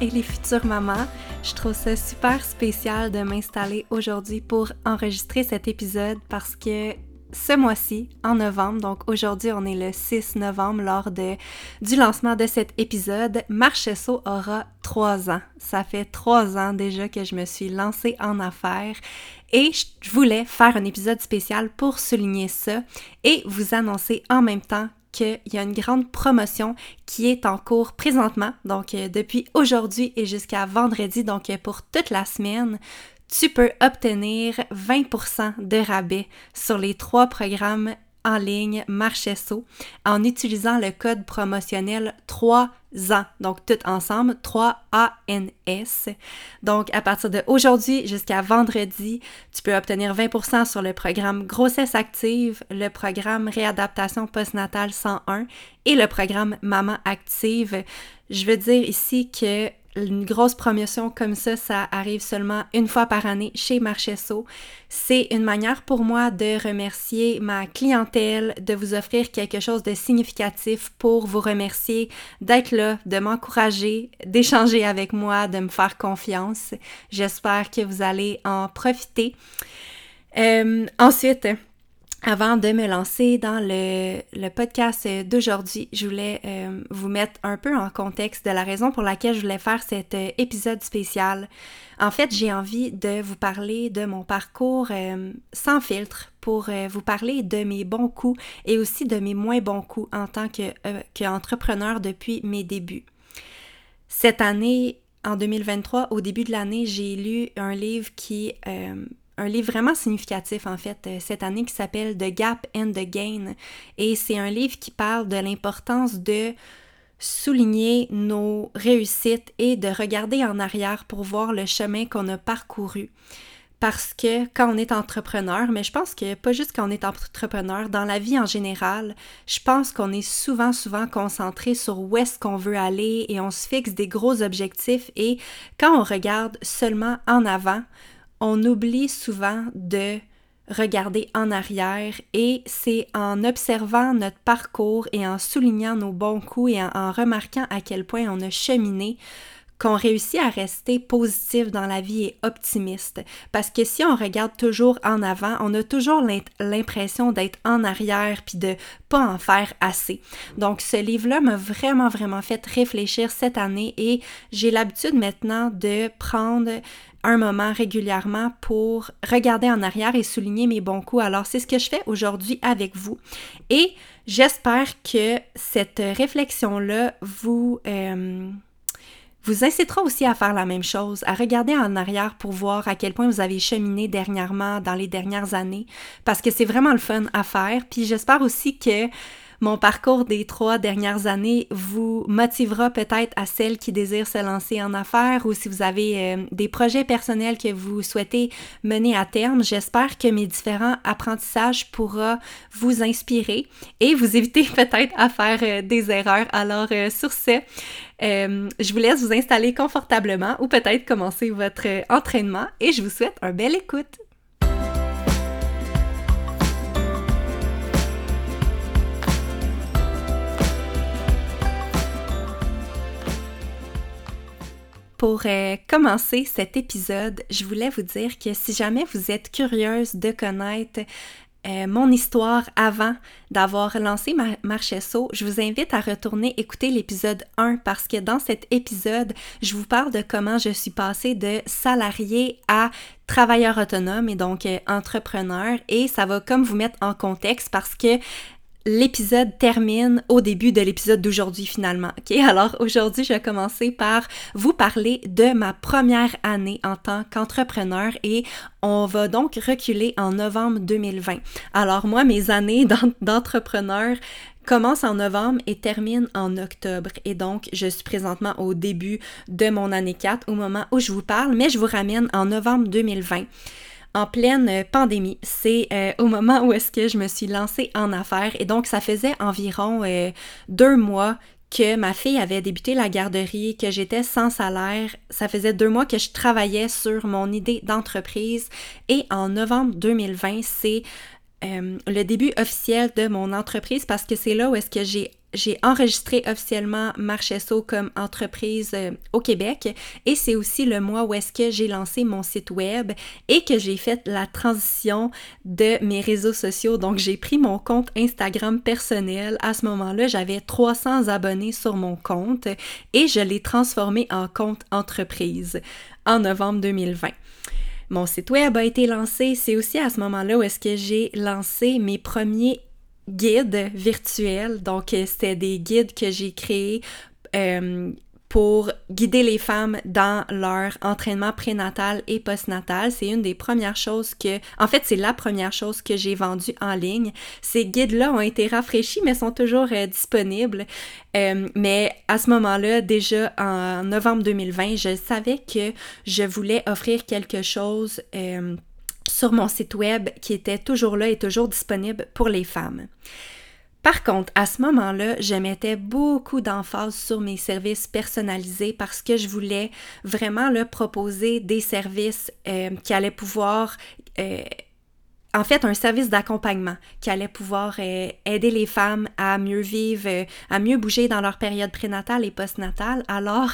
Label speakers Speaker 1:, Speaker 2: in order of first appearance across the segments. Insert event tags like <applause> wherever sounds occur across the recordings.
Speaker 1: Et les futures mamans. Je trouve ça super spécial de m'installer aujourd'hui pour enregistrer cet épisode parce que ce mois-ci, en novembre, donc aujourd'hui on est le 6 novembre lors de, du lancement de cet épisode, Marchesso aura trois ans. Ça fait trois ans déjà que je me suis lancée en affaires et je voulais faire un épisode spécial pour souligner ça et vous annoncer en même temps qu'il y a une grande promotion qui est en cours présentement, donc euh, depuis aujourd'hui et jusqu'à vendredi, donc euh, pour toute la semaine, tu peux obtenir 20% de rabais sur les trois programmes en ligne Marchesso en utilisant le code promotionnel 3 ans. Donc, tout ensemble, 3 ANS. Donc, à partir d'aujourd'hui jusqu'à vendredi, tu peux obtenir 20% sur le programme Grossesse active, le programme Réadaptation postnatale 101 et le programme Maman active. Je veux dire ici que une grosse promotion comme ça, ça arrive seulement une fois par année chez Marchesso. C'est une manière pour moi de remercier ma clientèle, de vous offrir quelque chose de significatif pour vous remercier d'être là, de m'encourager, d'échanger avec moi, de me faire confiance. J'espère que vous allez en profiter. Euh, ensuite, avant de me lancer dans le, podcast d'aujourd'hui, je voulais euh, vous mettre un peu en contexte de la raison pour laquelle je voulais faire cet euh, épisode spécial. En fait, j'ai envie de vous parler de mon parcours euh, sans filtre pour vous parler de mes bons coups et aussi de mes moins bons coups en tant qu'entrepreneur depuis mes débuts. Cette année, en 2023, au début de l'année, j'ai lu un livre qui un livre vraiment significatif en fait cette année qui s'appelle The Gap and the Gain et c'est un livre qui parle de l'importance de souligner nos réussites et de regarder en arrière pour voir le chemin qu'on a parcouru. Parce que quand on est entrepreneur, mais je pense que pas juste quand on est entrepreneur, dans la vie en général, je pense qu'on est souvent, souvent concentré sur où est-ce qu'on veut aller et on se fixe des gros objectifs et quand on regarde seulement en avant, on oublie souvent de regarder en arrière et c'est en observant notre parcours et en soulignant nos bons coups et en, remarquant à quel point on a cheminé qu'on réussit à rester positif dans la vie et optimiste. Parce que si on regarde toujours en avant, on a toujours l'impression d'être en arrière puis de pas en faire assez. Donc ce livre-là m'a vraiment, vraiment fait réfléchir cette année et j'ai l'habitude maintenant de prendre un moment régulièrement pour regarder en arrière et souligner mes bons coups. Alors, c'est ce que je fais aujourd'hui avec vous. Et j'espère que cette réflexion-là vous... Euh, vous incitera aussi à faire la même chose, à regarder en arrière pour voir à quel point vous avez cheminé dernièrement dans les dernières années, parce que c'est vraiment le fun à faire. Puis j'espère aussi que mon parcours des trois dernières années vous motivera peut-être à celles qui désirent se lancer en affaires ou si vous avez euh, des projets personnels que vous souhaitez mener à terme. J'espère que mes différents apprentissages pourront vous inspirer et vous éviter <laughs> peut-être à faire euh, des erreurs. Alors euh, sur ce, je vous laisse vous installer confortablement ou peut-être commencer votre entraînement et je vous souhaite un bel écoute. Pour euh, commencer cet épisode, je voulais vous dire que si jamais vous êtes curieuse de connaître euh, mon histoire avant d'avoir lancé ma Marchesso, je vous invite à retourner écouter l'épisode 1 parce que dans cet épisode, je vous parle de comment je suis passée de salarié à travailleur autonome et donc euh, entrepreneur. Et ça va comme vous mettre en contexte parce que l'épisode termine au début de l'épisode d'aujourd'hui finalement. OK? <laughs> Alors aujourd'hui, je vais commencer par vous parler de ma première année en tant qu'entrepreneur et on va donc reculer en novembre 2020. Alors moi, mes années d'entrepreneur commencent en novembre et terminent en octobre. Et donc, je suis présentement au début de mon année 4 au moment où je vous parle, mais je vous ramène en novembre 2020 en pleine euh, pandémie. C'est euh, au moment où est-ce que je me suis lancée en affaires et donc ça faisait environ euh, deux mois que ma fille avait débuté la garderie, que j'étais sans salaire. Ça faisait deux mois que je travaillais sur mon idée d'entreprise et en novembre 2020, c'est le début officiel de mon entreprise parce que c'est là où est-ce que j'ai j'ai enregistré officiellement Marchesso comme entreprise euh, au Québec et c'est aussi le mois où est-ce que j'ai lancé mon site web et que j'ai fait la transition de mes réseaux sociaux. Donc j'ai pris mon compte Instagram personnel. À ce moment-là, j'avais 300 abonnés sur mon compte et je l'ai transformé en compte entreprise en novembre 2020. Mon site web a été lancé. C'est aussi à ce moment-là où est-ce que j'ai lancé mes premiers guides virtuels. Donc, euh, c'était des guides que j'ai créés euh, pour guider les femmes dans leur entraînement prénatal et postnatal. C'est une des premières choses que, en fait, c'est la première chose que j'ai vendue en ligne. Ces guides-là ont été rafraîchis, mais sont toujours euh, disponibles. mais à ce moment-là, déjà en novembre 2020, je savais que je voulais offrir quelque chose sur mon site web qui était toujours là et toujours disponible pour les femmes. Par contre, à ce moment-là, je mettais beaucoup d'emphase sur mes services personnalisés parce que je voulais vraiment leur proposer des services euh, qui allaient pouvoir euh, en fait, un service d'accompagnement qui allait pouvoir euh, aider les femmes à mieux vivre, à mieux bouger dans leur période prénatale et postnatale. Alors,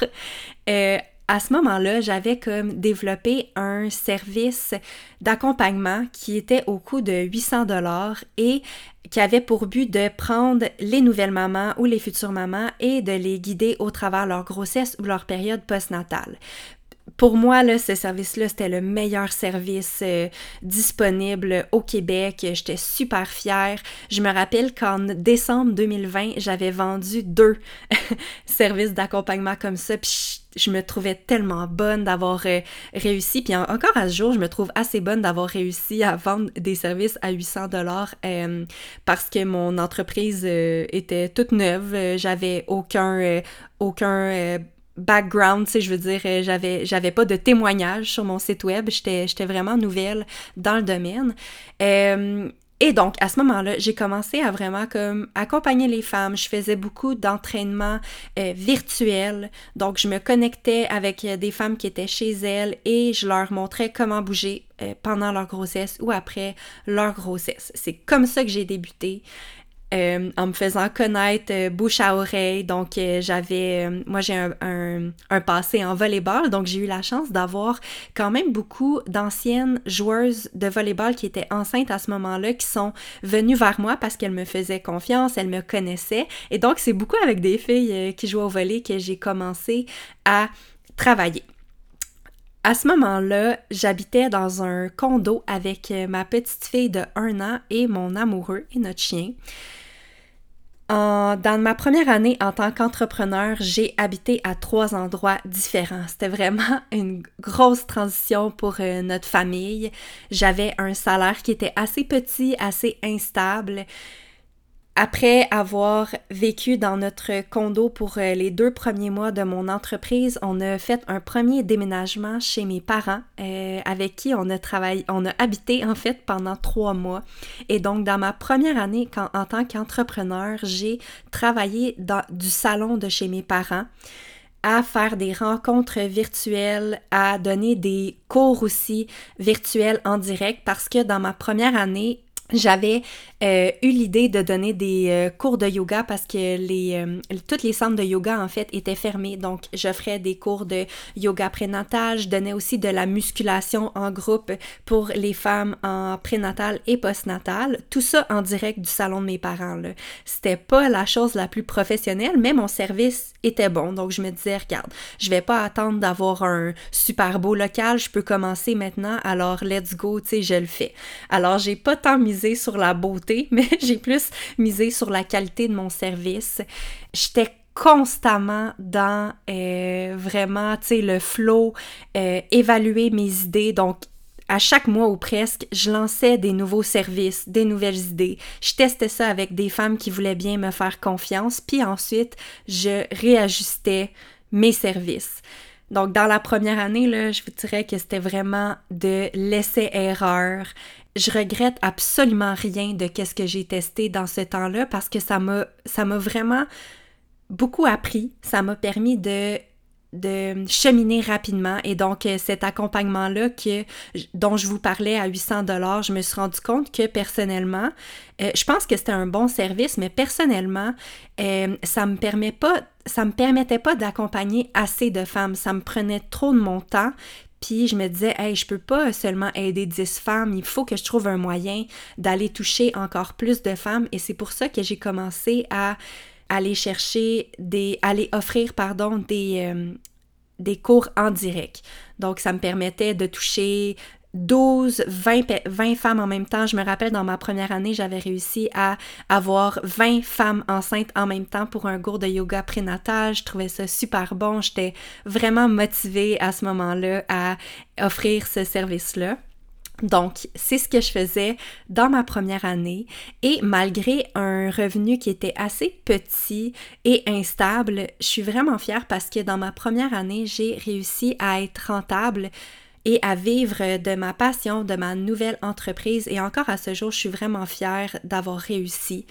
Speaker 1: à ce moment-là, j'avais comme développé un service d'accompagnement qui était au coût de 800 dollars et qui avait pour but de prendre les nouvelles mamans ou les futures mamans et de les guider au travers leur grossesse ou leur période postnatale pour moi, là, ce service-là, c'était le meilleur service euh, disponible au Québec. J'étais super fière. Je me rappelle qu'en décembre 2020, j'avais vendu deux <laughs> services d'accompagnement comme ça. Puis je me trouvais tellement bonne d'avoir euh, réussi. Puis encore à ce jour, je me trouve assez bonne d'avoir réussi à vendre des services à 800 dollars euh, parce que mon entreprise était toute neuve. J'avais aucun aucun background, tu sais, je veux dire, euh, j'avais, j'avais pas de témoignages sur mon site web, j'étais, j'étais vraiment nouvelle dans le domaine. Euh, et donc, à ce moment-là, j'ai commencé à vraiment comme accompagner les femmes. Je faisais beaucoup d'entraînements euh, virtuels. Donc, je me connectais avec des femmes qui étaient chez elles et je leur montrais comment bouger pendant leur grossesse ou après leur grossesse. C'est comme ça que j'ai débuté. Euh, en me faisant connaître euh, bouche à oreille. Donc, euh, j'avais, moi, j'ai un, un, passé en volleyball, donc j'ai eu la chance d'avoir quand même beaucoup d'anciennes joueuses de volleyball qui étaient enceintes à ce moment-là, qui sont venues vers moi parce qu'elles me faisaient confiance, elles me connaissaient. Et donc, c'est beaucoup avec des filles qui jouent au volley que j'ai commencé à travailler. À ce moment-là, j'habitais dans un condo avec ma petite fille de un an et mon amoureux et notre chien dans ma première année en tant qu'entrepreneur, j'ai habité à trois endroits différents. C'était vraiment <laughs> une grosse transition pour euh, notre famille. J'avais un salaire qui était assez petit, assez instable. Après avoir vécu dans notre condo pour euh, les deux premiers mois de mon entreprise, on a fait un premier déménagement chez mes parents euh, avec qui on a travaillé, on a habité en fait pendant trois mois. Et donc dans ma première année en tant qu'entrepreneur, j'ai travaillé dans du salon de chez mes parents à faire des rencontres virtuelles, à donner des cours aussi virtuels en direct parce que dans ma première année, j'avais euh, eu l'idée de donner des euh, cours de yoga parce que les euh, toutes les centres de yoga en fait étaient fermés. Donc j'offrais des cours de yoga prénatal. Je donnais aussi de la musculation en groupe pour les femmes en prénatal et postnatal. Tout ça en direct du salon de mes parents c'était pas la chose la plus professionnelle mais mon service était bon. Donc je me disais regarde je vais pas attendre d'avoir un super beau local. Je peux commencer maintenant. Alors let's go tu sais je le fais. Alors j'ai pas tant misé sur la beauté, <laughs> mais j'ai plus misé sur la qualité de mon service. J'étais constamment dans euh, vraiment, tu sais, le flow, euh, évaluer mes idées. Donc, à chaque mois ou presque, je lançais des nouveaux services, des nouvelles idées. Je testais ça avec des femmes qui voulaient bien me faire confiance, puis ensuite, je réajustais mes services. Donc, dans la première année, là, je vous dirais que c'était vraiment de l'essai-erreur, je regrette absolument rien de qu'est-ce que j'ai testé dans ce temps-là parce que ça m'a vraiment beaucoup appris, ça m'a permis de de cheminer rapidement et donc euh, cet accompagnement là dont je vous parlais à 800 dollars, je me suis rendu compte que personnellement, euh, je pense que c'était un bon service, mais personnellement, euh, ça me permet pas ça me permettait pas d'accompagner assez de femmes, ça me prenait trop de mon temps, puis je me disais, hey, je peux pas seulement aider 10 femmes, il faut que je trouve un moyen d'aller toucher encore plus de femmes. Et c'est pour ça que j'ai commencé à aller chercher des. aller offrir, pardon, des. Euh, des cours en direct. Donc, ça me permettait de toucher 12, 20, 20 femmes en même temps. Je me rappelle, dans ma première année, j'avais réussi à avoir 20 femmes enceintes en même temps pour un cours de yoga prénatal. Je trouvais ça super bon. J'étais vraiment motivée à ce moment-là à offrir ce service-là. Donc, c'est ce que je faisais dans ma première année et malgré un revenu qui était assez petit et instable, je suis vraiment fière parce que dans ma première année, j'ai réussi à être rentable et à vivre de ma passion, de ma nouvelle entreprise. Et encore à ce jour, je suis vraiment fière d'avoir réussi.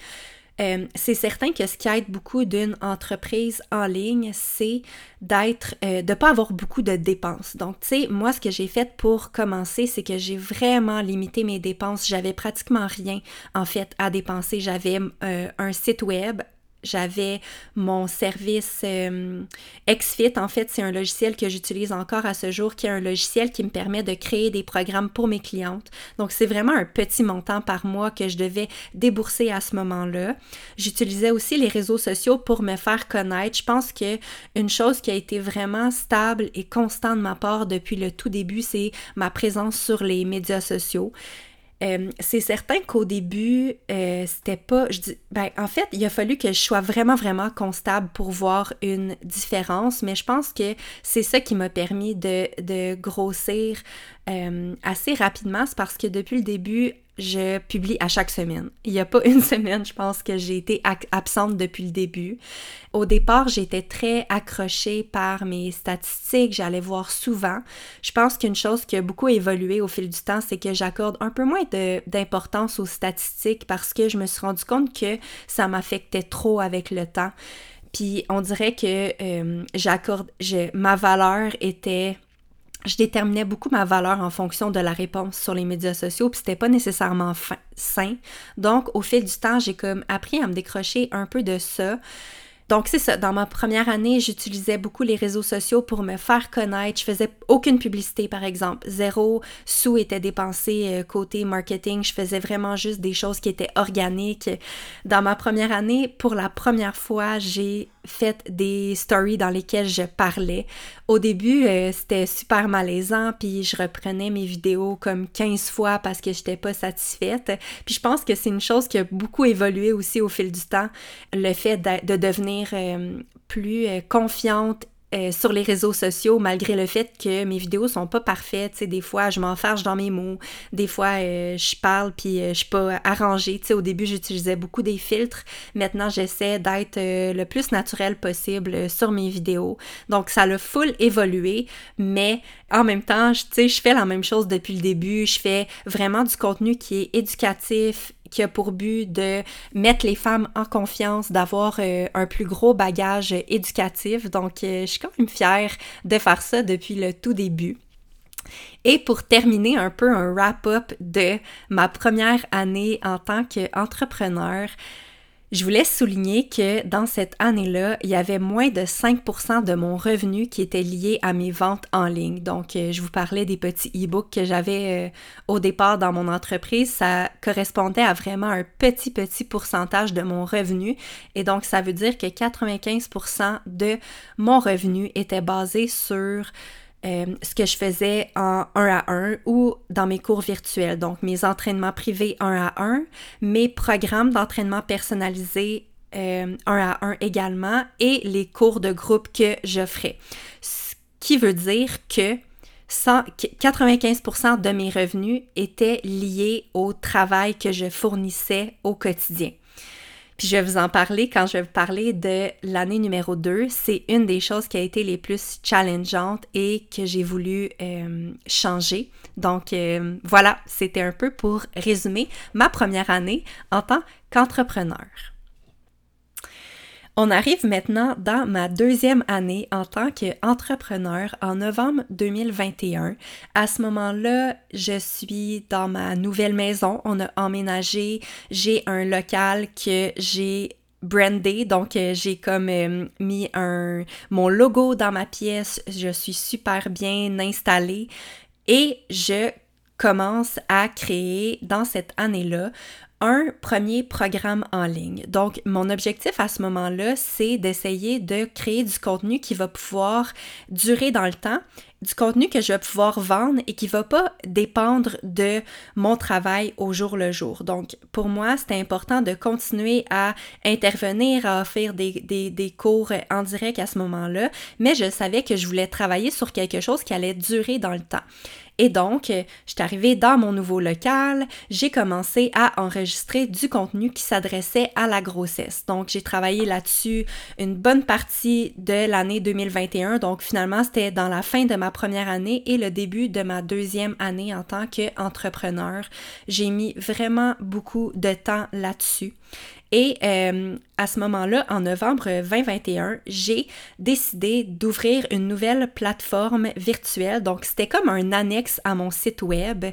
Speaker 1: Euh, c'est certain que ce qui aide beaucoup d'une entreprise en ligne, c'est d'être, euh, de pas avoir beaucoup de dépenses. Donc, tu sais, moi, ce que j'ai fait pour commencer, c'est que j'ai vraiment limité mes dépenses. J'avais pratiquement rien, en fait, à dépenser. J'avais euh, un site web j'avais mon service euh, XFIT. En fait, c'est un logiciel que j'utilise encore à ce jour, qui est un logiciel qui me permet de créer des programmes pour mes clientes. Donc, c'est vraiment un petit montant par mois que je devais débourser à ce moment-là. J'utilisais aussi les réseaux sociaux pour me faire connaître. Je pense que une chose qui a été vraiment stable et constante de ma part depuis le tout début, c'est ma présence sur les médias sociaux. Euh, c'est certain qu'au début, euh, c'était pas. Je dis, ben, en fait, il a fallu que je sois vraiment, vraiment constable pour voir une différence, mais je pense que c'est ça qui m'a permis de, grossir euh, assez rapidement. C'est parce que depuis le début, je publie à chaque semaine. Il n'y a pas <laughs> une semaine, je pense, que j'ai été absente depuis le début. Au départ, j'étais très accrochée par mes statistiques, j'allais voir souvent. Je pense qu'une chose qui a beaucoup évolué au fil du temps, c'est que j'accorde un peu moins d'importance aux statistiques parce que je me suis rendu compte que ça m'affectait trop avec le temps. Puis on dirait que euh, j'accorde, ma valeur était je déterminais beaucoup ma valeur en fonction de la réponse sur les médias sociaux, puis c'était pas nécessairement sain. Donc, au fil du temps, j'ai comme appris à me décrocher un peu de ça. Donc, c'est ça. Dans ma première année, j'utilisais beaucoup les réseaux sociaux pour me faire connaître. Je faisais aucune publicité, par exemple. Zéro sous était dépensé euh, côté marketing. Je faisais vraiment juste des choses qui étaient organiques. Dans ma première année, pour la première fois, j'ai fait des stories dans lesquelles je parlais. Au début, euh, c'était super malaisant, puis je reprenais mes vidéos comme 15 fois parce que j'étais pas satisfaite. Puis je pense que c'est une chose qui a beaucoup évolué aussi au fil du temps, le fait de, devenir euh, plus euh, confiante euh, sur les réseaux sociaux, malgré le fait que mes vidéos sont pas parfaites. des fois, je m'enfarge dans mes mots. Des fois, euh, je parle puis euh, je suis pas arrangée. au début, j'utilisais beaucoup des filtres. Maintenant, j'essaie d'être le plus naturel possible sur mes vidéos. Donc, ça l'a full évolué, mais en même temps, je fais la même chose depuis le début. Je fais vraiment du contenu qui est éducatif, qui a pour but de mettre les femmes en confiance, d'avoir euh, un plus gros bagage éducatif. Donc, euh, je quand même fière de faire ça depuis le tout début. Et pour terminer un peu un wrap-up de ma première année en tant qu'entrepreneur, je voulais souligner que dans cette année-là, il y avait moins de 5% de mon revenu qui était lié à mes ventes en ligne. Donc, euh, je vous parlais des petits e-books que j'avais euh, au départ dans mon entreprise. Ça correspondait à vraiment un petit, petit pourcentage de mon revenu. Et donc, ça veut dire que 95% de mon revenu était basé sur euh, ce que je faisais en 1 à 1 ou dans mes cours virtuels, donc mes entraînements privés 1 à 1, mes programmes d'entraînement personnalisés 1 euh, à 1 également et les cours de groupe que j'offrais. Ce qui veut dire que 95% de mes revenus étaient liés au travail que je fournissais au quotidien. Je vais vous en parler quand je vais vous parler de l'année numéro 2. C'est une des choses qui a été les plus challengeantes et que j'ai voulu euh, changer. Donc euh, voilà, c'était un peu pour résumer ma première année en tant qu'entrepreneur. On arrive maintenant dans ma deuxième année en tant qu'entrepreneur en novembre 2021. À ce moment-là, je suis dans ma nouvelle maison. On a emménagé. J'ai un local que j'ai brandé, donc euh, j'ai comme euh, mis un mon logo dans ma pièce. Je suis super bien installée et je commence à créer dans cette année-là un premier programme en ligne. Donc, mon objectif à ce moment-là, c'est d'essayer de créer du contenu qui va pouvoir durer dans le temps, du contenu que je vais pouvoir vendre et qui va pas dépendre de mon travail au jour le jour. Donc, pour moi, c'était important de continuer à intervenir, à offrir des, des, des cours en direct à ce moment-là, mais je savais que je voulais travailler sur quelque chose qui allait durer dans le temps. Et donc, je suis arrivée dans mon nouveau local, j'ai commencé à enregistrer du contenu qui s'adressait à la grossesse. Donc, j'ai travaillé là-dessus une bonne partie de l'année 2021. Donc, finalement, c'était dans la fin de ma première année et le début de ma deuxième année en tant qu'entrepreneur. J'ai mis vraiment beaucoup de temps là-dessus. Et euh, à ce moment-là, en novembre 2021, j'ai décidé d'ouvrir une nouvelle plateforme virtuelle. Donc, c'était comme un annexe à mon site web.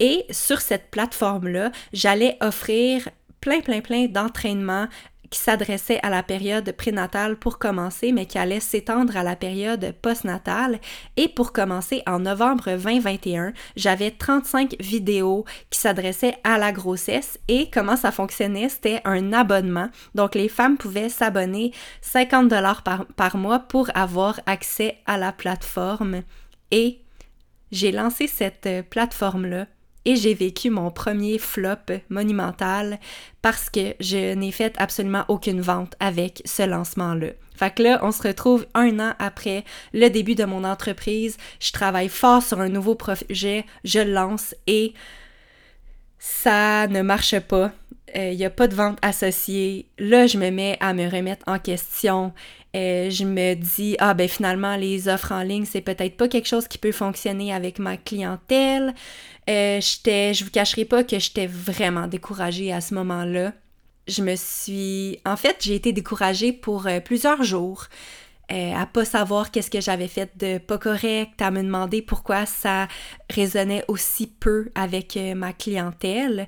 Speaker 1: Et sur cette plateforme-là, j'allais offrir plein, plein, plein d'entraînements qui s'adressait à la période prénatale pour commencer, mais qui allait s'étendre à la période postnatale. Et pour commencer, en novembre 2021, j'avais 35 vidéos qui s'adressaient à la grossesse et comment ça fonctionnait, c'était un abonnement. Donc les femmes pouvaient s'abonner 50 dollars par, par mois pour avoir accès à la plateforme. Et j'ai lancé cette plateforme-là et j'ai vécu mon premier flop monumental parce que je n'ai fait absolument aucune vente avec ce lancement-là. Fait que là, on se retrouve un an après le début de mon entreprise. Je travaille fort sur un nouveau projet, je lance et ça ne marche pas. Il euh, n'y a pas de vente associée. Là, je me mets à me remettre en question. Euh, je me dis, ah ben finalement, les offres en ligne, c'est peut-être pas quelque chose qui peut fonctionner avec ma clientèle. Euh, je vous cacherai pas que j'étais vraiment découragée à ce moment-là. Je me suis, en fait, j'ai été découragée pour euh, plusieurs jours. Euh, à pas savoir qu'est-ce que j'avais fait de pas correct, à me demander pourquoi ça résonnait aussi peu avec ma clientèle.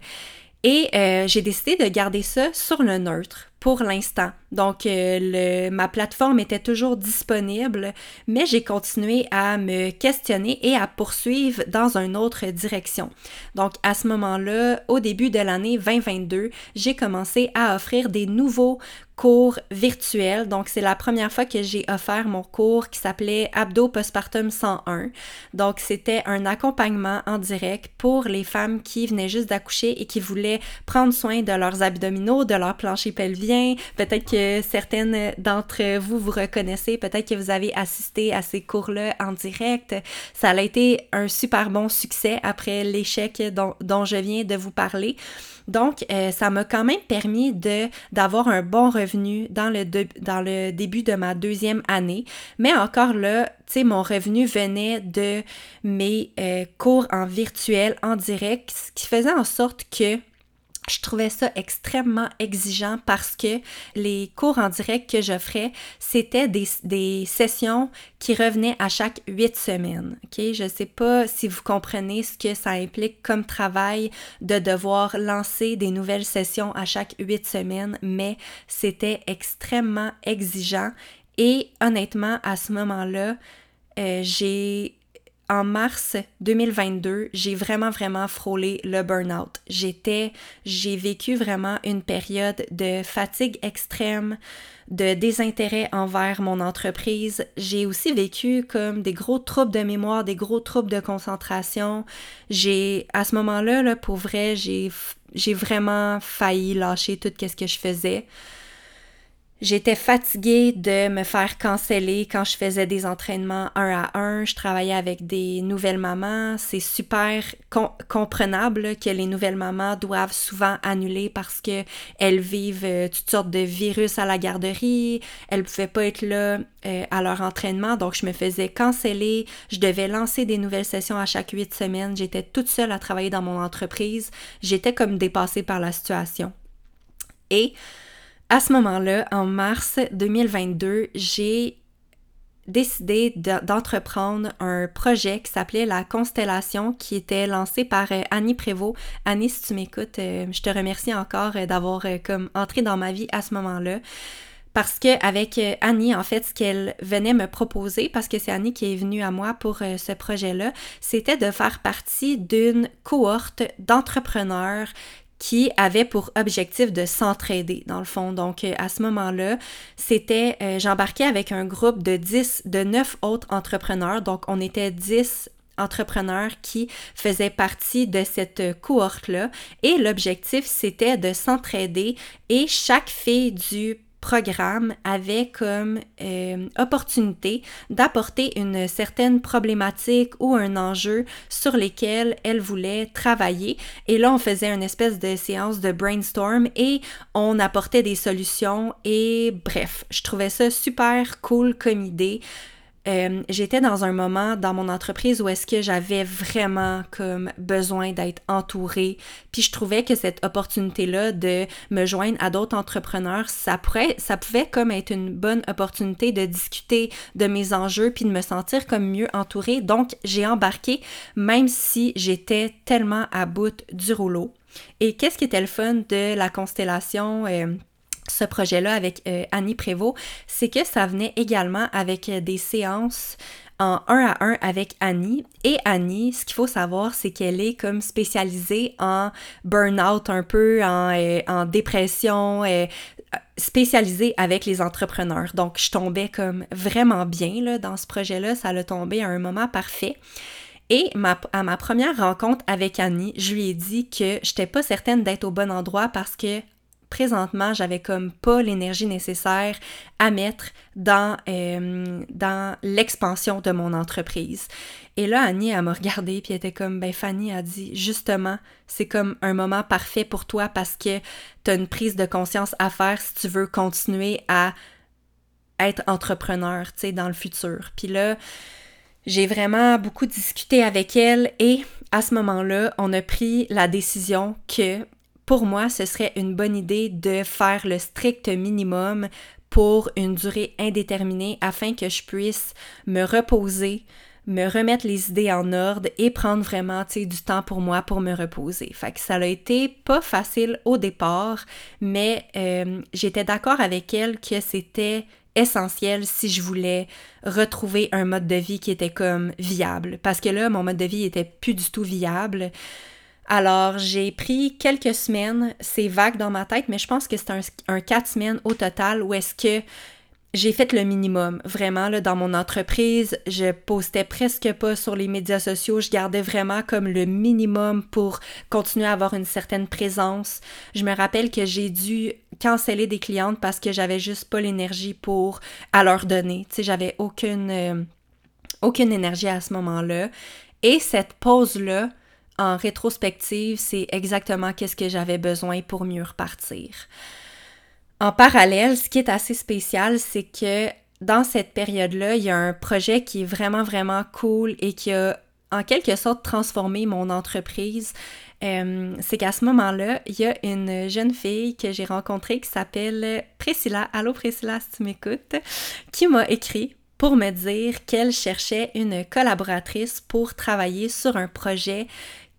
Speaker 1: Et j'ai décidé de garder ça sur le neutre pour l'instant. Donc, euh, ma plateforme était toujours disponible, mais j'ai continué à me questionner et à poursuivre dans une autre direction. Donc, à ce moment-là, au début de l'année 2022, j'ai commencé à offrir des nouveaux cours virtuels. Donc, c'est la première fois que j'ai offert mon cours qui s'appelait Abdo Postpartum 101. Donc, c'était un accompagnement en direct pour les femmes qui venaient juste d'accoucher et qui voulaient prendre soin de leurs abdominaux, de leur plancher pelvien, Peut-être que certaines d'entre vous vous reconnaissez. Peut-être que vous avez assisté à ces cours-là en direct. Ça a été un super bon succès après l'échec dont, je viens de vous parler. Donc, euh, ça m'a quand même permis de d'avoir un bon revenu dans le, début de ma deuxième année. Mais encore là, tu sais, mon revenu venait de mes euh, cours en virtuel, en direct, ce qui faisait en sorte que je trouvais ça extrêmement exigeant parce que les cours en direct que j'offrais, c'était des, sessions qui revenaient à chaque huit semaines. Ok, je sais pas si vous comprenez ce que ça implique comme travail de devoir lancer des nouvelles sessions à chaque huit semaines, mais c'était extrêmement exigeant et honnêtement, à ce moment-là, euh, j'ai en mars 2022, j'ai vraiment, vraiment frôlé le burn-out. J'étais, j'ai vécu vraiment une période de fatigue extrême, de désintérêt envers mon entreprise. J'ai aussi vécu comme des gros troubles de mémoire, des gros troubles de concentration. J'ai, à ce moment-là, là, pour vrai, j'ai, j'ai vraiment failli lâcher tout ce que je faisais. J'étais fatiguée de me faire canceller quand je faisais des entraînements un à un. Je travaillais avec des nouvelles mamans. C'est super comprenable que les nouvelles mamans doivent souvent annuler parce que elles vivent euh, toutes sortes de virus à la garderie. Elles pouvaient pas être là euh, à leur entraînement, donc je me faisais canceller. Je devais lancer des nouvelles sessions à chaque huit semaines. J'étais toute seule à travailler dans mon entreprise. J'étais comme dépassée par la situation. Et à ce moment-là, en mars 2022, j'ai décidé d'entreprendre un projet qui s'appelait La Constellation, qui était lancé par euh, Annie Prévost. Annie, si tu m'écoutes, euh, je te remercie encore euh, d'avoir comme entré dans ma vie à ce moment-là. Parce que avec Annie, en fait, ce qu'elle venait me proposer, parce que c'est Annie qui est venue à moi pour ce projet-là, c'était de faire partie d'une cohorte d'entrepreneurs qui avait pour objectif de s'entraider dans le fond. Donc euh, à ce moment-là, c'était euh, j'embarquais avec un groupe de 10 de 9 autres entrepreneurs. Donc on était 10 entrepreneurs qui faisaient partie de cette cohorte-là et l'objectif c'était de s'entraider et chaque fille du avait comme euh, opportunité d'apporter une certaine problématique ou un enjeu sur lesquels elle voulait travailler. Et là, on faisait une espèce de séance de brainstorm et on apportait des solutions. Et bref, je trouvais ça super cool comme idée. Euh, j'étais dans un moment dans mon entreprise où est-ce que j'avais vraiment comme besoin d'être entourée. Puis je trouvais que cette opportunité-là de me joindre à d'autres entrepreneurs, ça pourrait, ça pouvait comme être une bonne opportunité de discuter de mes enjeux puis de me sentir comme mieux entourée. Donc j'ai embarqué même si j'étais tellement à bout du rouleau. Et qu'est-ce qui était le fun de la constellation? Euh, ce projet-là avec euh, Annie Prévost, c'est que ça venait également avec euh, des séances en un à un avec Annie. Et Annie, ce qu'il faut savoir, c'est qu'elle est comme spécialisée en burn-out un peu, en, euh, dépression, spécialisée avec les entrepreneurs. Donc, je tombais comme vraiment bien là, dans ce projet-là. Ça l'a tombé à un moment parfait. Et à ma première rencontre avec Annie, je lui ai dit que j'étais pas certaine d'être au bon endroit parce que présentement, j'avais comme pas l'énergie nécessaire à mettre dans, euh, dans l'expansion de mon entreprise. Et là, Annie, elle m'a regardée, puis elle était comme, ben Fanny a dit, justement, c'est comme un moment parfait pour toi parce que tu as une prise de conscience à faire si tu veux continuer à être entrepreneur, tu sais, dans le futur. Puis là, j'ai vraiment beaucoup discuté avec elle et à ce moment-là, on a pris la décision que pour moi, ce serait une bonne idée de faire le strict minimum pour une durée indéterminée afin que je puisse me reposer, me remettre les idées en ordre et prendre vraiment du temps pour moi pour me reposer. Fait que ça a été pas facile au départ, mais euh, j'étais d'accord avec elle que c'était essentiel si je voulais retrouver un mode de vie qui était comme viable. Parce que là, mon mode de vie était plus du tout viable. Alors, j'ai pris quelques semaines, c'est vague dans ma tête, mais je pense que c'est un, un quatre semaines au total où est-ce que j'ai fait le minimum, vraiment, là, dans mon entreprise. Je postais presque pas sur les médias sociaux. Je gardais vraiment comme le minimum pour continuer à avoir une certaine présence. Je me rappelle que j'ai dû canceller des clientes parce que j'avais juste pas l'énergie pour à leur donner. Tu sais, j'avais aucune, euh, aucune énergie à ce moment-là. Et cette pause-là, en rétrospective, c'est exactement qu'est-ce que j'avais besoin pour mieux repartir. En parallèle, ce qui est assez spécial, c'est que dans cette période-là, il y a un projet qui est vraiment, vraiment cool et qui a en quelque sorte transformé mon entreprise. euh, c'est qu'à ce moment-là, il y a une jeune fille que j'ai rencontrée qui s'appelle Priscilla. Allô Priscilla, si tu m'écoutes, qui m'a écrit pour me dire qu'elle cherchait une collaboratrice pour travailler sur un projet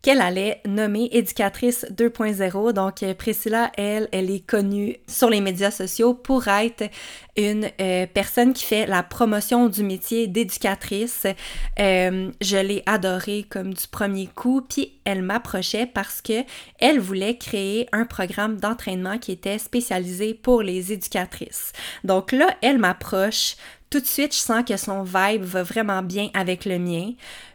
Speaker 1: qu'elle allait nommer éducatrice 2.0. Donc, euh, Priscilla, elle, elle est connue sur les médias sociaux pour être une euh, personne qui fait la promotion du métier d'éducatrice. Euh, je l'ai adorée comme du premier coup, puis elle m'approchait parce que elle voulait créer un programme d'entraînement qui était spécialisé pour les éducatrices. Donc là, elle m'approche tout de suite, je sens que son vibe va vraiment bien avec le mien.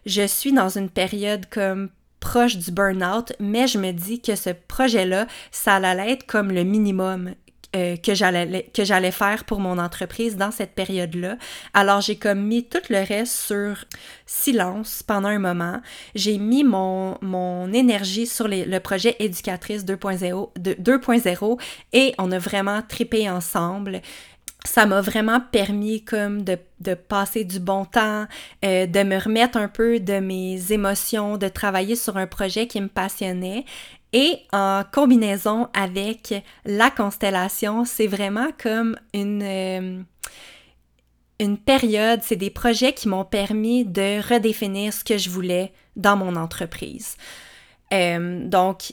Speaker 1: Je suis dans une période comme proche du burn-out, mais je me dis que ce projet-là, ça allait être comme le minimum euh, que j'allais faire pour mon entreprise dans cette période-là. Alors j'ai comme mis tout le reste sur silence pendant un moment. J'ai mis mon, mon énergie sur le projet éducatrice 2.0 et on a vraiment tripé ensemble ça m'a vraiment permis comme de, de, passer du bon temps, euh, de me remettre un peu de mes émotions, de travailler sur un projet qui me passionnait. Et en combinaison avec la constellation, c'est vraiment comme une, euh, une période, c'est des projets qui m'ont permis de redéfinir ce que je voulais dans mon entreprise. Euh, donc,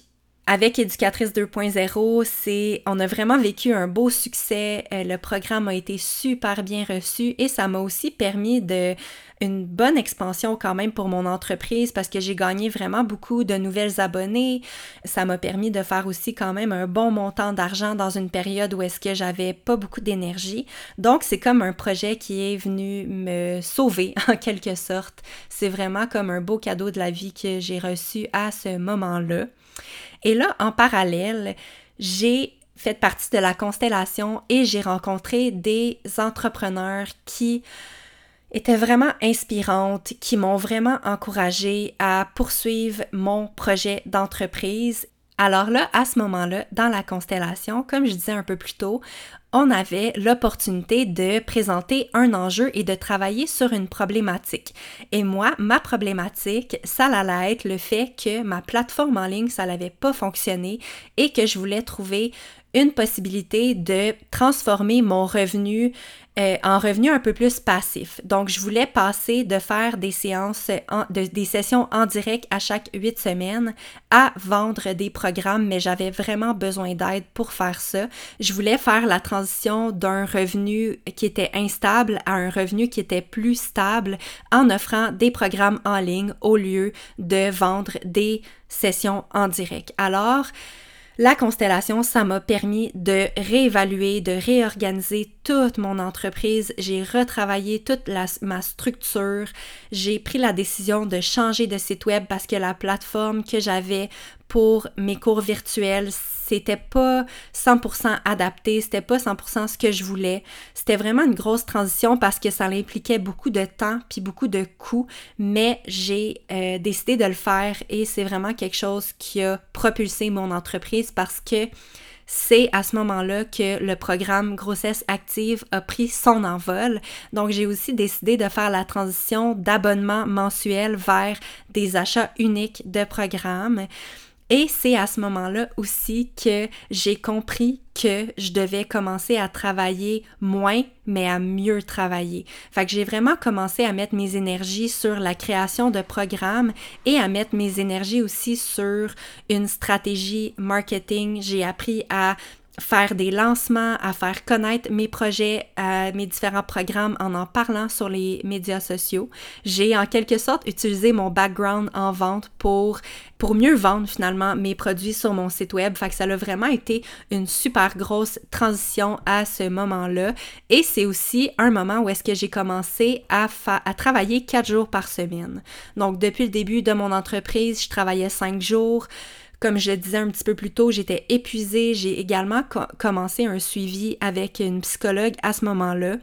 Speaker 1: avec Éducatrice 2.0, c'est on a vraiment vécu un beau succès. Euh, le programme a été super bien reçu et ça m'a aussi permis de une bonne expansion quand même pour mon entreprise parce que j'ai gagné vraiment beaucoup de nouvelles abonnés. Ça m'a permis de faire aussi quand même un bon montant d'argent dans une période où est-ce que j'avais pas beaucoup d'énergie. Donc c'est comme un projet qui est venu me sauver <laughs> en quelque sorte. C'est vraiment comme un beau cadeau de la vie que j'ai reçu à ce moment-là. Et là, en parallèle, j'ai fait partie de la constellation et j'ai rencontré des entrepreneurs qui étaient vraiment inspirantes, qui m'ont vraiment encouragée à poursuivre mon projet d'entreprise. Alors là, à ce moment-là, dans la constellation, comme je disais un peu plus tôt, on avait l'opportunité de présenter un enjeu et de travailler sur une problématique. Et moi, ma problématique, ça allait être le fait que ma plateforme en ligne, ça n'avait pas fonctionné et que je voulais trouver une possibilité de transformer mon revenu euh, en revenu un peu plus passif. Donc, je voulais passer de faire des séances, des sessions en direct à chaque huit semaines à vendre des programmes, mais j'avais vraiment besoin d'aide pour faire ça. Je voulais faire la transition d'un revenu qui était instable à un revenu qui était plus stable en offrant des programmes en ligne au lieu de vendre des sessions en direct. Alors, la constellation, ça m'a permis de réévaluer, de réorganiser toute mon entreprise. J'ai retravaillé toute ma structure. J'ai pris la décision de changer de site web parce que la plateforme que j'avais pour mes cours virtuels, c'était pas 100% adapté, c'était pas 100% ce que je voulais. C'était vraiment une grosse transition parce que ça impliquait beaucoup de temps puis beaucoup de coûts, mais j'ai euh, décidé de le faire et c'est vraiment quelque chose qui a propulsé mon entreprise parce que c'est à ce moment-là que le programme Grossesse Active a pris son envol. Donc, j'ai aussi décidé de faire la transition d'abonnement mensuel vers des achats uniques de programmes. Et c'est à ce moment-là aussi que j'ai compris que je devais commencer à travailler moins, mais à mieux travailler. Fait que j'ai vraiment commencé à mettre mes énergies sur la création de programmes et à mettre mes énergies aussi sur une stratégie marketing. J'ai appris à faire des lancements, à faire connaître mes projets, mes différents programmes en en parlant sur les médias sociaux. J'ai en quelque sorte utilisé mon background en vente pour, pour mieux vendre finalement mes produits sur mon site web. Fait que ça a vraiment été une super grosse transition à ce moment-là. Et c'est aussi un moment où est-ce que j'ai commencé à, à travailler quatre jours par semaine. Donc depuis le début de mon entreprise, je travaillais cinq jours. Comme je le disais un petit peu plus tôt, j'étais épuisée. J'ai également commencé un suivi avec une psychologue à ce moment-là.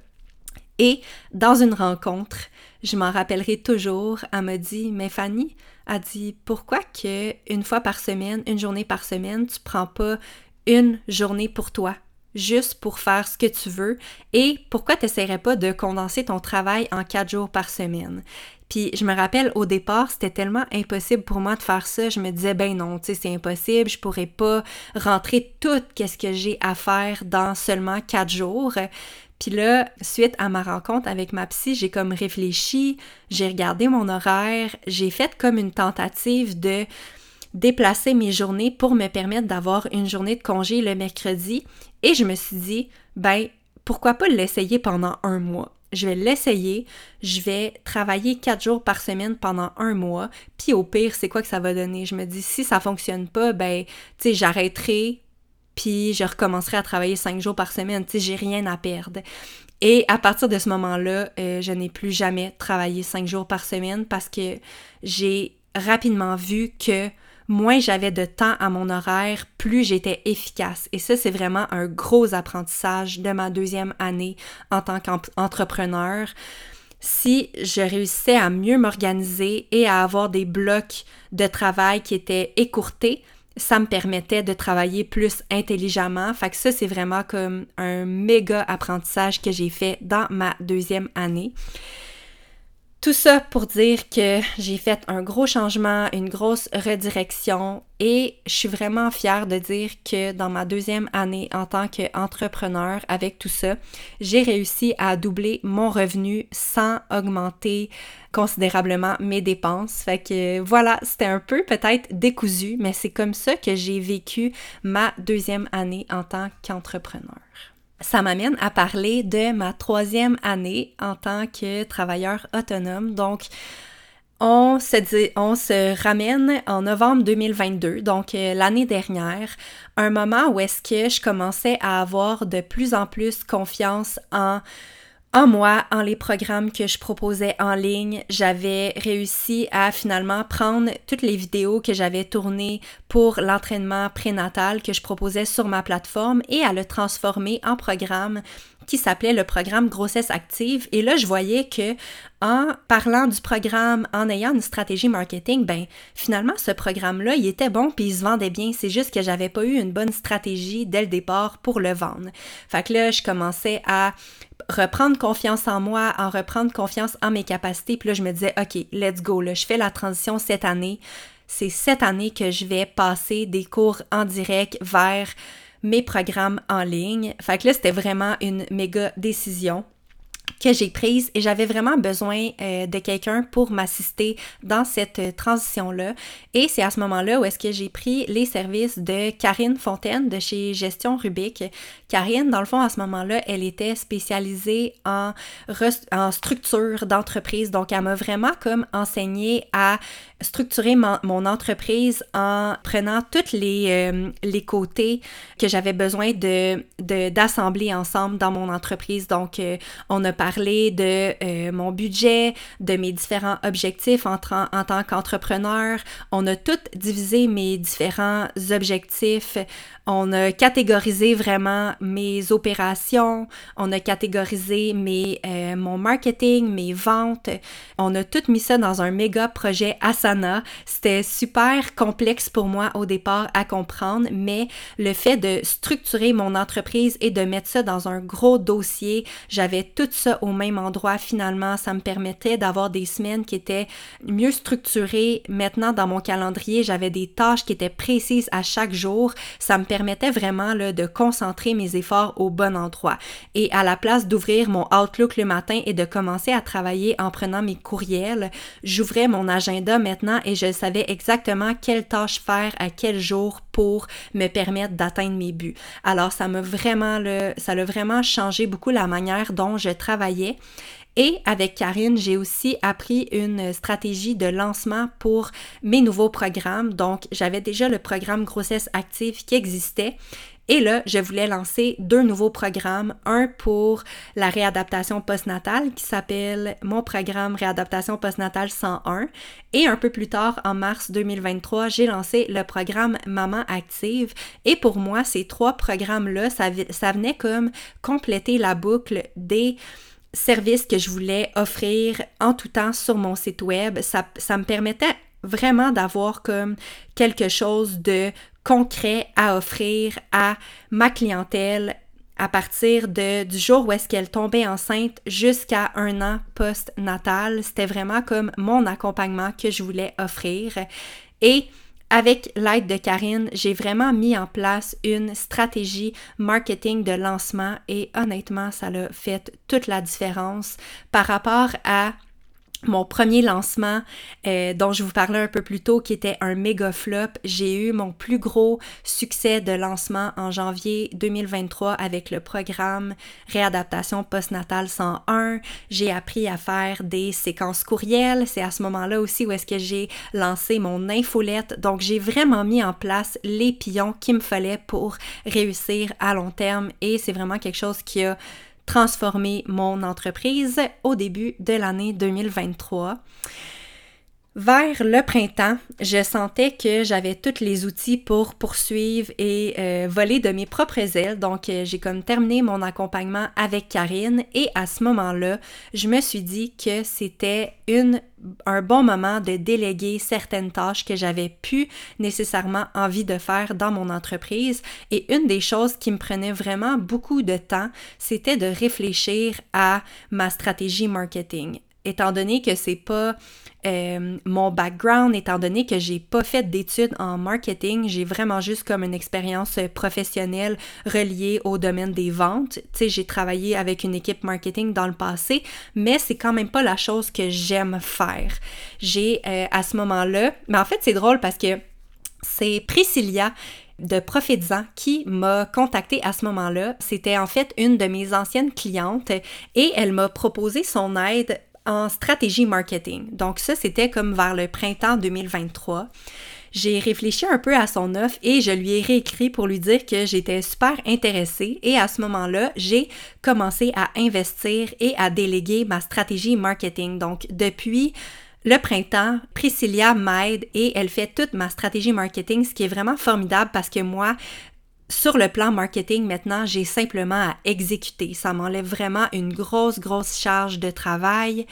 Speaker 1: Et dans une rencontre, je m'en rappellerai toujours, elle m'a dit "Mais Fanny, a dit pourquoi que une fois par semaine, une journée par semaine, tu prends pas une journée pour toi, juste pour faire ce que tu veux? Et pourquoi tu n'essaierais pas de condenser ton travail en quatre jours par semaine? Puis je me rappelle au départ, c'était tellement impossible pour moi de faire ça. Je me disais ben non, tu sais, c'est impossible, je pourrais pas rentrer tout qu'est-ce que j'ai à faire dans seulement quatre jours. Puis là, suite à ma rencontre avec ma psy, j'ai comme réfléchi, j'ai regardé mon horaire, j'ai fait comme une tentative de déplacer mes journées pour me permettre d'avoir une journée de congé le mercredi et je me suis dit ben pourquoi pas l'essayer pendant un mois? Je vais l'essayer, je vais travailler quatre jours par semaine pendant un mois, puis au pire, c'est quoi que ça va donner? Je me dis, si ça fonctionne pas, ben, tu sais, j'arrêterai, puis je recommencerai à travailler cinq jours par semaine, tu sais, j'ai rien à perdre. Et à partir de ce moment-là, euh, je n'ai plus jamais travaillé cinq jours par semaine parce que j'ai rapidement vu que moins j'avais de temps à mon horaire, plus j'étais efficace. Et ça, c'est vraiment un gros apprentissage de ma deuxième année en tant qu'entrepreneur. Si je réussissais à mieux m'organiser et à avoir des blocs de travail qui étaient écourtés, ça me permettait de travailler plus intelligemment. Fait que ça, c'est vraiment comme un méga apprentissage que j'ai fait dans ma deuxième année. Tout ça pour dire que j'ai fait un gros changement, une grosse redirection et je suis vraiment fière de dire que dans ma deuxième année en tant qu'entrepreneur avec tout ça, j'ai réussi à doubler mon revenu sans augmenter considérablement mes dépenses. Fait que voilà, c'était un peu peut-être décousu, mais c'est comme ça que j'ai vécu ma deuxième année en tant qu'entrepreneur ça m'amène à parler de ma troisième année en tant que travailleur autonome. Donc, on se, ramène en novembre 2022, donc euh, l'année dernière, un moment où est-ce que je commençais à avoir de plus en plus confiance en en moi, en les programmes que je proposais en ligne, j'avais réussi à finalement prendre toutes les vidéos que j'avais tournées pour l'entraînement prénatal que je proposais sur ma plateforme et à le transformer en programme qui s'appelait le programme grossesse active et là je voyais que en parlant du programme en ayant une stratégie marketing ben finalement ce programme là il était bon puis il se vendait bien c'est juste que j'avais pas eu une bonne stratégie dès le départ pour le vendre. Fait que là je commençais à reprendre confiance en moi, en reprendre confiance en mes capacités. Puis là, je me disais, OK, let's go, là, je fais la transition cette année. C'est cette année que je vais passer des cours en direct vers mes programmes en ligne. Fait que là, c'était vraiment une méga décision que j'ai prise et j'avais vraiment besoin euh, de quelqu'un pour m'assister dans cette euh, transition-là. Et c'est à ce moment-là où est-ce que j'ai pris les services de Karine Fontaine de chez Gestion Rubik. Karine, dans le fond, à ce moment-là, elle était spécialisée en, structure d'entreprise. Donc, elle m'a vraiment comme enseigné à structurer mon, entreprise en prenant tous les, euh, les côtés que j'avais besoin de, d'assembler ensemble dans mon entreprise. Donc, on a parler de euh, mon budget, de mes différents objectifs en, en tant qu'entrepreneur. On a tout divisé mes différents objectifs on a catégorisé vraiment mes opérations, on a catégorisé mes, euh, mon marketing, mes ventes. On a tout mis ça dans un méga projet Asana. C'était super complexe pour moi au départ à comprendre, mais le fait de structurer mon entreprise et de mettre ça dans un gros dossier, j'avais tout ça au même endroit finalement. Ça me permettait d'avoir des semaines qui étaient mieux structurées. Maintenant, dans mon calendrier, j'avais des tâches qui étaient précises à chaque jour. Ça me vraiment là, de concentrer mes efforts au bon endroit. Et à la place d'ouvrir mon Outlook le matin et de commencer à travailler en prenant mes courriels, j'ouvrais mon agenda maintenant et je savais exactement quelle tâche faire à quel jour pour me permettre d'atteindre mes buts. Alors ça m'a vraiment ça a vraiment changé beaucoup la manière dont je travaillais et avec Karine, j'ai aussi appris une stratégie de lancement pour mes nouveaux programmes. Donc, j'avais déjà le programme grossesse active qui existait. Et là, je voulais lancer deux nouveaux programmes. Un pour la réadaptation postnatale qui s'appelle mon programme réadaptation postnatale 101. Et un peu plus tard, en mars 2023, j'ai lancé le programme Maman Active. Et pour moi, ces trois programmes-là, ça, venait comme compléter la boucle des service que je voulais offrir en tout temps sur mon site web. Ça, ça me permettait vraiment d'avoir comme quelque chose de concret à offrir à ma clientèle à partir de, du jour où est-ce qu'elle tombait enceinte jusqu'à un an post-natal. C'était vraiment comme mon accompagnement que je voulais offrir. Et avec l'aide de Karine, j'ai vraiment mis en place une stratégie marketing de lancement et honnêtement, ça a fait toute la différence par rapport à mon premier lancement euh, dont je vous parlais un peu plus tôt qui était un méga flop. J'ai eu mon plus gros succès de lancement en janvier 2023 avec le programme Réadaptation postnatale 101. J'ai appris à faire des séquences courriels. C'est à ce moment-là aussi où est-ce que j'ai lancé mon infolette. Donc j'ai vraiment mis en place les pions qu'il me fallait pour réussir à long terme et c'est vraiment quelque chose qui a transformer mon entreprise au début de l'année 2023. Vers le printemps, je sentais que j'avais tous les outils pour poursuivre et euh, voler de mes propres ailes. Donc, euh, j'ai comme terminé mon accompagnement avec Karine et à ce moment-là, je me suis dit que c'était une un bon moment de déléguer certaines tâches que j'avais plus nécessairement envie de faire dans mon entreprise. Et une des choses qui me prenait vraiment beaucoup de temps, c'était de réfléchir à ma stratégie marketing. Étant donné que c'est pas euh, mon background, étant donné que j'ai pas fait d'études en marketing, j'ai vraiment juste comme une expérience professionnelle reliée au domaine des ventes. Tu sais, j'ai travaillé avec une équipe marketing dans le passé, mais c'est quand même pas la chose que j'aime faire. J'ai euh, à ce moment-là, mais en fait c'est drôle parce que c'est Priscilla de Profitzan qui m'a contacté à ce moment-là. C'était en fait une de mes anciennes clientes et elle m'a proposé son aide en stratégie marketing. Donc ça, c'était comme vers le printemps 2023. J'ai réfléchi un peu à son offre et je lui ai réécrit pour lui dire que j'étais super intéressée et à ce moment-là, j'ai commencé à investir et à déléguer ma stratégie marketing. Donc depuis le printemps, Priscilla m'aide et elle fait toute ma stratégie marketing, ce qui est vraiment formidable parce que moi, sur le plan marketing, maintenant, j'ai simplement à exécuter. Ça m'enlève vraiment une grosse, grosse charge de travail.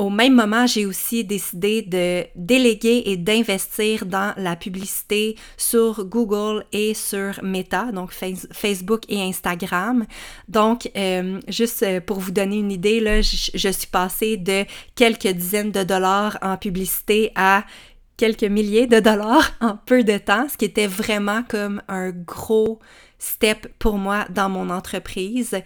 Speaker 1: Au même moment, j'ai aussi décidé de déléguer et d'investir dans la publicité sur Google et sur Meta, donc Facebook et Instagram. Donc, euh, juste euh, pour vous donner une idée, là, je, je suis passée de quelques dizaines de dollars en publicité à quelques milliers de dollars <laughs> en peu de temps, ce qui était vraiment comme un gros step pour moi dans mon entreprise.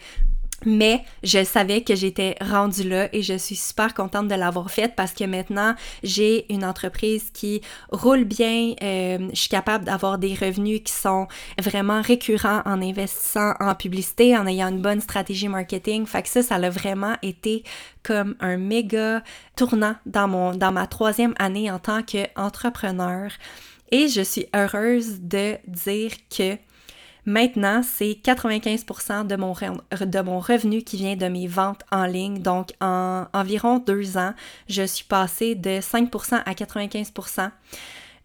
Speaker 1: Mais je savais que j'étais rendue là et je suis super contente de l'avoir faite parce que maintenant j'ai une entreprise qui roule bien. Euh, je suis capable d'avoir des revenus qui sont vraiment récurrents en investissant en publicité, en ayant une bonne stratégie marketing. Fait que ça, ça a vraiment été comme un méga tournant dans mon dans ma troisième année en tant qu'entrepreneur. Et je suis heureuse de dire que Maintenant, c'est 95% de mon, revenu qui vient de mes ventes en ligne. Donc, en environ deux ans, je suis passée de 5% à 95%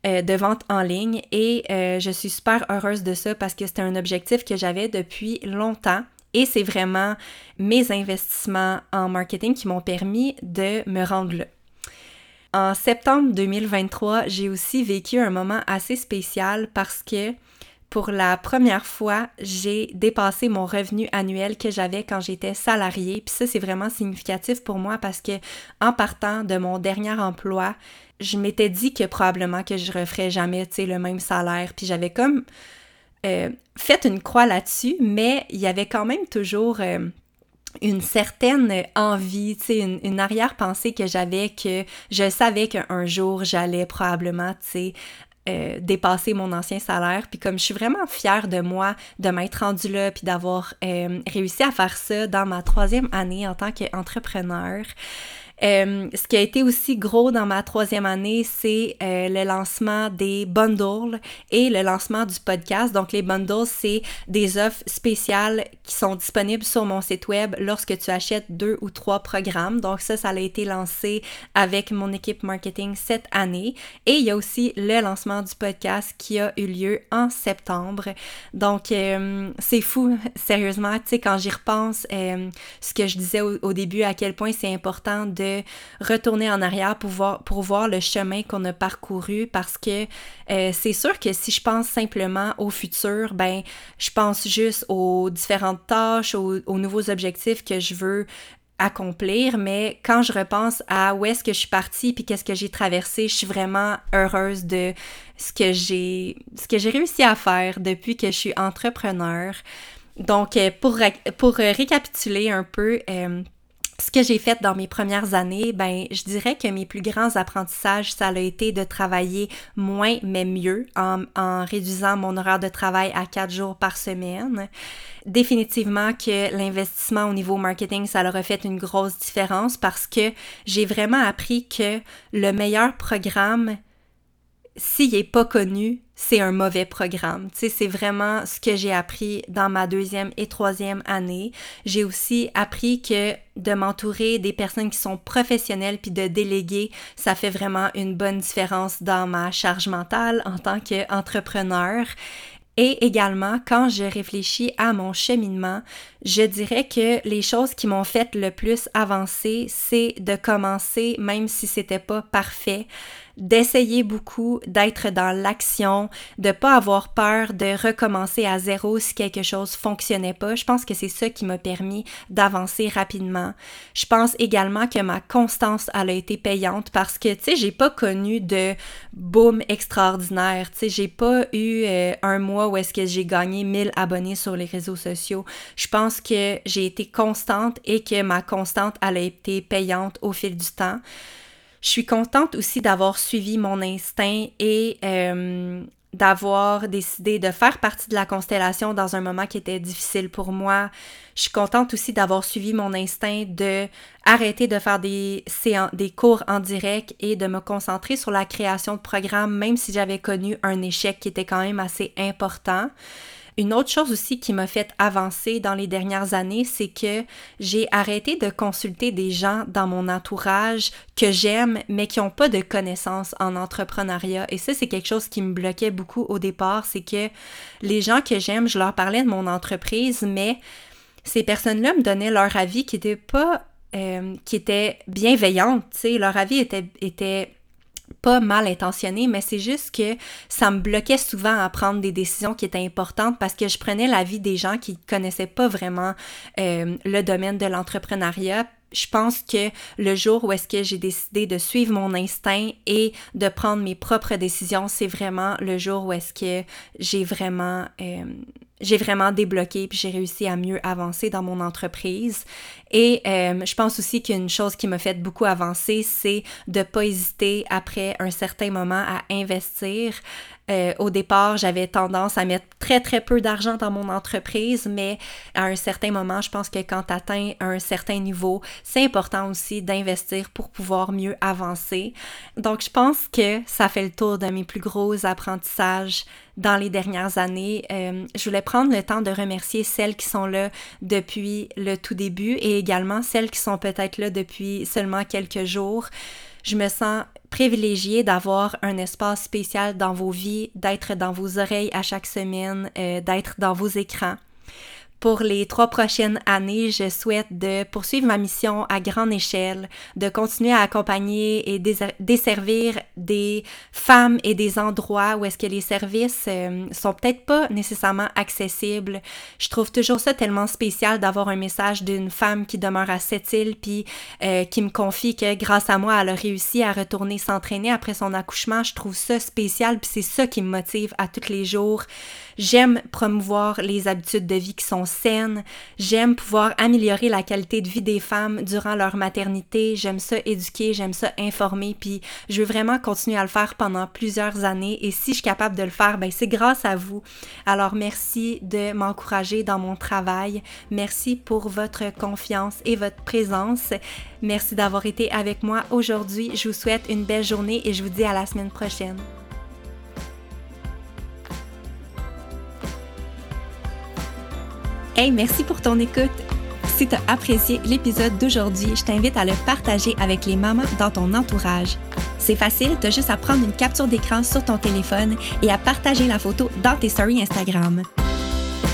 Speaker 1: euh, de ventes en ligne et euh, je suis super heureuse de ça parce que c'était un objectif que j'avais depuis longtemps. Et c'est vraiment mes investissements en marketing qui m'ont permis de me rendre là. En septembre 2023, j'ai aussi vécu un moment assez spécial parce que pour la première fois, j'ai dépassé mon revenu annuel que j'avais quand j'étais salariée. Puis ça, c'est vraiment significatif pour moi parce que en partant de mon dernier emploi, je m'étais dit que probablement que je referais jamais, tu sais, le même salaire. Puis j'avais comme euh, fait une croix là-dessus, mais il y avait quand même toujours euh, une certaine envie, tu sais, une, une arrière-pensée que j'avais que je savais qu'un jour j'allais probablement, tu sais, euh, dépasser mon ancien salaire. Puis comme je suis vraiment fière de moi, de m'être rendue là, puis d'avoir euh, réussi à faire ça dans ma troisième année en tant qu'entrepreneur, euh, ce qui a été aussi gros dans ma troisième année, c'est euh, le lancement des bundles et le lancement du podcast. Donc, les bundles, c'est des offres spéciales qui sont disponibles sur mon site web lorsque tu achètes deux ou trois programmes. Donc, ça, ça a été lancé avec mon équipe marketing cette année. Et il y a aussi le lancement du podcast qui a eu lieu en septembre. Donc, euh, c'est fou, sérieusement, tu sais, quand j'y repense, ce que je disais au début, à quel point c'est important de retourner en arrière pour voir, pour voir le chemin qu'on a parcouru parce que euh, c'est sûr que si je pense simplement au futur, ben je pense juste aux différentes tâches, aux, aux nouveaux objectifs que je veux accomplir, mais quand je repense à où est-ce que je suis partie puis qu'est-ce que j'ai traversé, je suis vraiment heureuse de ce que j'ai réussi à faire depuis que je suis entrepreneur. Donc euh, pour pour récapituler un peu euh, ce que j'ai fait dans mes premières années, ben, je dirais que mes plus grands apprentissages, ça a été de travailler moins mais mieux en, en réduisant mon horaire de travail à quatre jours par semaine. Définitivement que l'investissement au niveau marketing, ça leur a fait une grosse différence parce que j'ai vraiment appris que le meilleur programme, s'il n'est pas connu, c'est un mauvais programme. Tu sais, c'est vraiment ce que j'ai appris dans ma deuxième et troisième année. J'ai aussi appris que de m'entourer des personnes qui sont professionnelles puis de déléguer, ça fait vraiment une bonne différence dans ma charge mentale en tant qu'entrepreneur. Et également, quand je réfléchis à mon cheminement, je dirais que les choses qui m'ont fait le plus avancer, c'est de commencer, même si c'était pas parfait, d'essayer beaucoup, d'être dans l'action, de pas avoir peur de recommencer à zéro si quelque chose fonctionnait pas. Je pense que c'est ça qui m'a permis d'avancer rapidement. Je pense également que ma constance elle a été payante parce que tu sais, j'ai pas connu de boom extraordinaire, tu sais, j'ai pas eu euh, un mois où est-ce que j'ai gagné 1000 abonnés sur les réseaux sociaux. Je pense que j'ai été constante et que ma constante a été payante au fil du temps. Je suis contente aussi d'avoir suivi mon instinct et euh, d'avoir décidé de faire partie de la constellation dans un moment qui était difficile pour moi. Je suis contente aussi d'avoir suivi mon instinct de arrêter de faire des, des cours en direct et de me concentrer sur la création de programmes, même si j'avais connu un échec qui était quand même assez important. Une autre chose aussi qui m'a fait avancer dans les dernières années, c'est que j'ai arrêté de consulter des gens dans mon entourage que j'aime, mais qui n'ont pas de connaissances en entrepreneuriat. Et ça, c'est quelque chose qui me bloquait beaucoup au départ, c'est que les gens que j'aime, je leur parlais de mon entreprise, mais ces personnes-là me donnaient leur avis qui était pas euh, qui était bienveillante, tu sais, leur avis était, était pas mal intentionné, mais c'est juste que ça me bloquait souvent à prendre des décisions qui étaient importantes parce que je prenais l'avis des gens qui connaissaient pas vraiment euh, le domaine de l'entrepreneuriat. Je pense que le jour où est-ce que j'ai décidé de suivre mon instinct et de prendre mes propres décisions, c'est vraiment le jour où est-ce que j'ai vraiment euh, j'ai vraiment débloqué puis j'ai réussi à mieux avancer dans mon entreprise. Et euh, je pense aussi qu'une chose qui m'a fait beaucoup avancer, c'est de pas hésiter après un certain moment à investir. Euh, au départ, j'avais tendance à mettre très très peu d'argent dans mon entreprise, mais à un certain moment, je pense que quand tu atteins un certain niveau, c'est important aussi d'investir pour pouvoir mieux avancer. Donc, je pense que ça fait le tour de mes plus gros apprentissages dans les dernières années. Euh, je voulais prendre le temps de remercier celles qui sont là depuis le tout début et également celles qui sont peut-être là depuis seulement quelques jours. Je me sens privilégiée d'avoir un espace spécial dans vos vies, d'être dans vos oreilles à chaque semaine, euh, d'être dans vos écrans. Pour les trois prochaines années, je souhaite de poursuivre ma mission à grande échelle, de continuer à accompagner et desservir des femmes et des endroits où est-ce que les services euh, sont peut-être pas nécessairement accessibles. Je trouve toujours ça tellement spécial d'avoir un message d'une femme qui demeure à cette île puis euh, qui me confie que grâce à moi, elle a réussi à retourner s'entraîner après son accouchement. Je trouve ça spécial puis c'est ça qui me motive à tous les jours. J'aime promouvoir les habitudes de vie qui sont saines. J'aime pouvoir améliorer la qualité de vie des femmes durant leur maternité. J'aime ça éduquer, j'aime ça informer, puis je veux vraiment continuer à le faire pendant plusieurs années. Et si je suis capable de le faire, ben c'est grâce à vous. Alors merci de m'encourager dans mon travail. Merci pour votre confiance et votre présence. Merci d'avoir été avec moi aujourd'hui. Je vous souhaite une belle journée et je vous dis à la semaine prochaine. Hey, merci pour ton écoute. Si tu as apprécié l'épisode d'aujourd'hui, je t'invite à le partager avec les mamans dans ton entourage. C'est facile, tu as juste à prendre une capture d'écran sur ton téléphone et à partager la photo dans tes stories Instagram.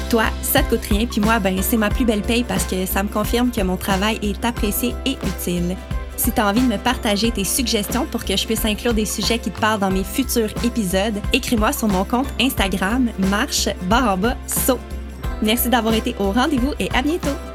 Speaker 1: Toi, ça te coûte rien, puis moi, ben, c'est ma plus belle paye parce que ça me confirme que mon travail est apprécié et utile. Si tu as envie de me partager tes suggestions pour que je puisse inclure des sujets qui te parlent dans mes futurs épisodes, écris-moi sur mon compte Instagram marche barre en bas saut. Merci d'avoir été au rendez-vous et à bientôt!